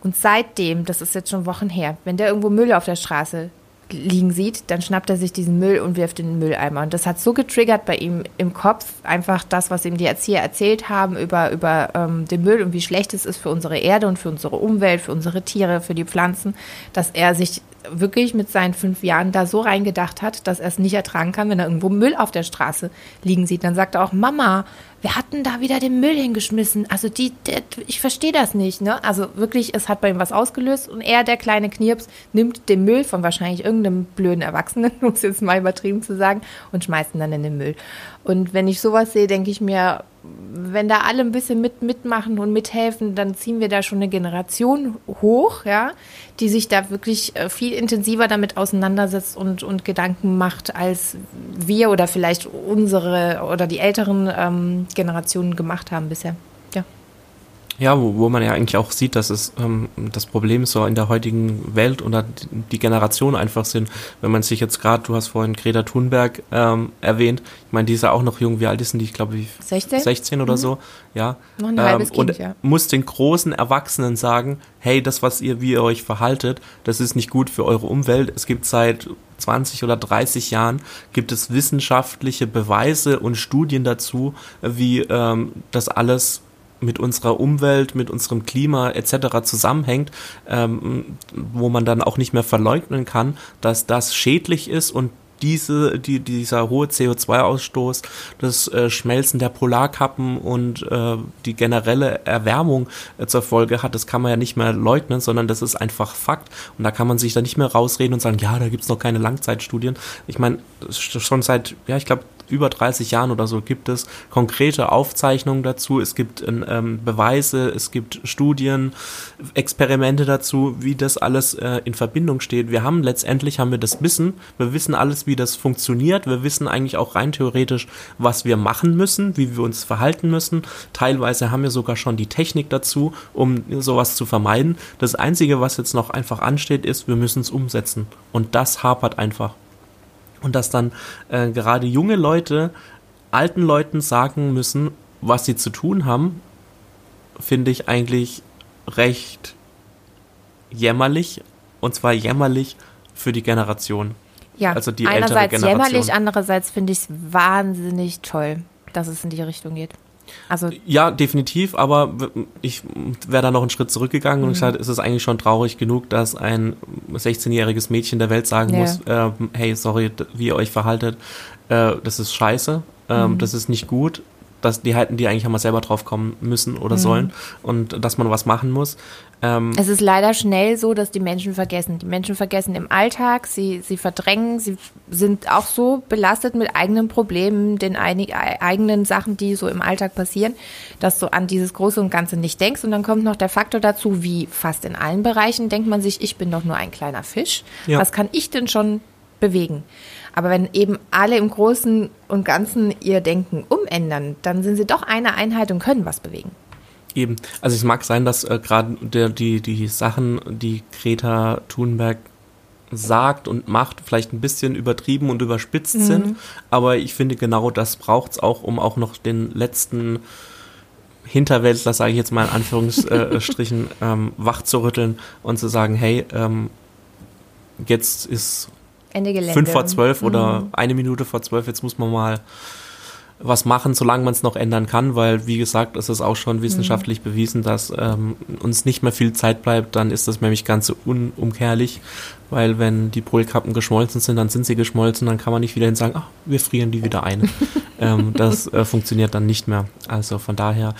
Und seitdem, das ist jetzt schon Wochen her, wenn der irgendwo Müll auf der Straße liegen sieht, dann schnappt er sich diesen Müll und wirft in den Mülleimer. Und das hat so getriggert bei ihm im Kopf, einfach das, was ihm die Erzieher erzählt haben über, über ähm, den Müll und wie schlecht es ist für unsere Erde und für unsere Umwelt, für unsere Tiere, für die Pflanzen, dass er sich wirklich mit seinen fünf Jahren da so reingedacht hat, dass er es nicht ertragen kann, wenn er irgendwo Müll auf der Straße liegen sieht. Dann sagt er auch, Mama, wer hat denn da wieder den Müll hingeschmissen? Also die, der, ich verstehe das nicht, ne? Also wirklich, es hat bei ihm was ausgelöst und er, der kleine Knirps, nimmt den Müll von wahrscheinlich irgendeinem blöden Erwachsenen, um es jetzt mal übertrieben zu sagen, und schmeißt ihn dann in den Müll. Und wenn ich sowas sehe, denke ich mir, wenn da alle ein bisschen mit, mitmachen und mithelfen, dann ziehen wir da schon eine Generation hoch, ja, die sich da wirklich äh, viel intensiver damit auseinandersetzt und, und Gedanken macht, als wir oder vielleicht unsere oder die älteren ähm, Generationen gemacht haben bisher. Ja, wo, wo man ja eigentlich auch sieht, dass es ähm, das Problem so in der heutigen Welt oder die Generation einfach sind. Wenn man sich jetzt gerade, du hast vorhin Greta Thunberg ähm, erwähnt, ich meine, die ist ja auch noch jung, wie alt ist denn die? Ich glaube, 16? 16 oder mhm. so, ja. Noch ein halbes ähm, und kind, ja. muss den großen Erwachsenen sagen, hey, das, was ihr, wie ihr euch verhaltet, das ist nicht gut für eure Umwelt. Es gibt seit 20 oder 30 Jahren gibt es wissenschaftliche Beweise und Studien dazu, wie ähm, das alles mit unserer Umwelt, mit unserem Klima etc. zusammenhängt, ähm, wo man dann auch nicht mehr verleugnen kann, dass das schädlich ist und diese, die, dieser hohe CO2-Ausstoß, das äh, Schmelzen der Polarkappen und äh, die generelle Erwärmung äh, zur Folge hat, das kann man ja nicht mehr leugnen, sondern das ist einfach Fakt. Und da kann man sich da nicht mehr rausreden und sagen, ja, da gibt's noch keine Langzeitstudien. Ich meine, schon seit, ja, ich glaube, über 30 Jahren oder so gibt es konkrete Aufzeichnungen dazu, es gibt ähm, Beweise, es gibt Studien, Experimente dazu, wie das alles äh, in Verbindung steht. Wir haben letztendlich haben wir das Wissen, wir wissen alles, wie das funktioniert, wir wissen eigentlich auch rein theoretisch, was wir machen müssen, wie wir uns verhalten müssen. Teilweise haben wir sogar schon die Technik dazu, um sowas zu vermeiden. Das Einzige, was jetzt noch einfach ansteht, ist, wir müssen es umsetzen. Und das hapert einfach. Und dass dann äh, gerade junge Leute alten Leuten sagen müssen, was sie zu tun haben, finde ich eigentlich recht jämmerlich. Und zwar jämmerlich für die Generation. Ja, also die einerseits jämmerlich, andererseits finde ich es wahnsinnig toll, dass es in die Richtung geht. Also ja, definitiv, aber ich wäre da noch einen Schritt zurückgegangen mhm. und gesagt, es ist eigentlich schon traurig genug, dass ein 16-jähriges Mädchen der Welt sagen ja. muss, äh, hey, sorry, wie ihr euch verhaltet, äh, das ist scheiße, äh, mhm. das ist nicht gut, dass die halten, die eigentlich einmal selber drauf kommen müssen oder mhm. sollen und dass man was machen muss. Ähm, es ist leider schnell so, dass die Menschen vergessen. Die Menschen vergessen im Alltag, sie, sie verdrängen, sie sind auch so belastet mit eigenen Problemen, den einig, eigenen Sachen, die so im Alltag passieren, dass du an dieses Große und Ganze nicht denkst. Und dann kommt noch der Faktor dazu, wie fast in allen Bereichen denkt man sich, ich bin doch nur ein kleiner Fisch. Ja. Was kann ich denn schon bewegen? Aber wenn eben alle im Großen und Ganzen ihr Denken umändern, dann sind sie doch eine Einheit und können was bewegen. Eben. Also es mag sein, dass äh, gerade die, die Sachen, die Greta Thunberg sagt und macht, vielleicht ein bisschen übertrieben und überspitzt mhm. sind. Aber ich finde, genau das braucht es auch, um auch noch den letzten Hinterwäldler, sage ich jetzt mal in Anführungsstrichen, ähm, wach zu rütteln und zu sagen, hey, ähm, jetzt ist Ende Gelände. fünf vor zwölf mhm. oder eine Minute vor zwölf, jetzt muss man mal was machen, solange man es noch ändern kann, weil wie gesagt, es ist auch schon wissenschaftlich mhm. bewiesen, dass ähm, uns nicht mehr viel Zeit bleibt, dann ist das nämlich ganz unumkehrlich, weil wenn die Polkappen geschmolzen sind, dann sind sie geschmolzen, dann kann man nicht wieder hin sagen, ach, wir frieren die wieder ein. ähm, das äh, funktioniert dann nicht mehr. Also von daher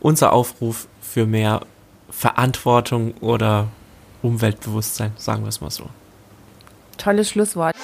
unser Aufruf für mehr Verantwortung oder Umweltbewusstsein, sagen wir es mal so. Tolles Schlusswort.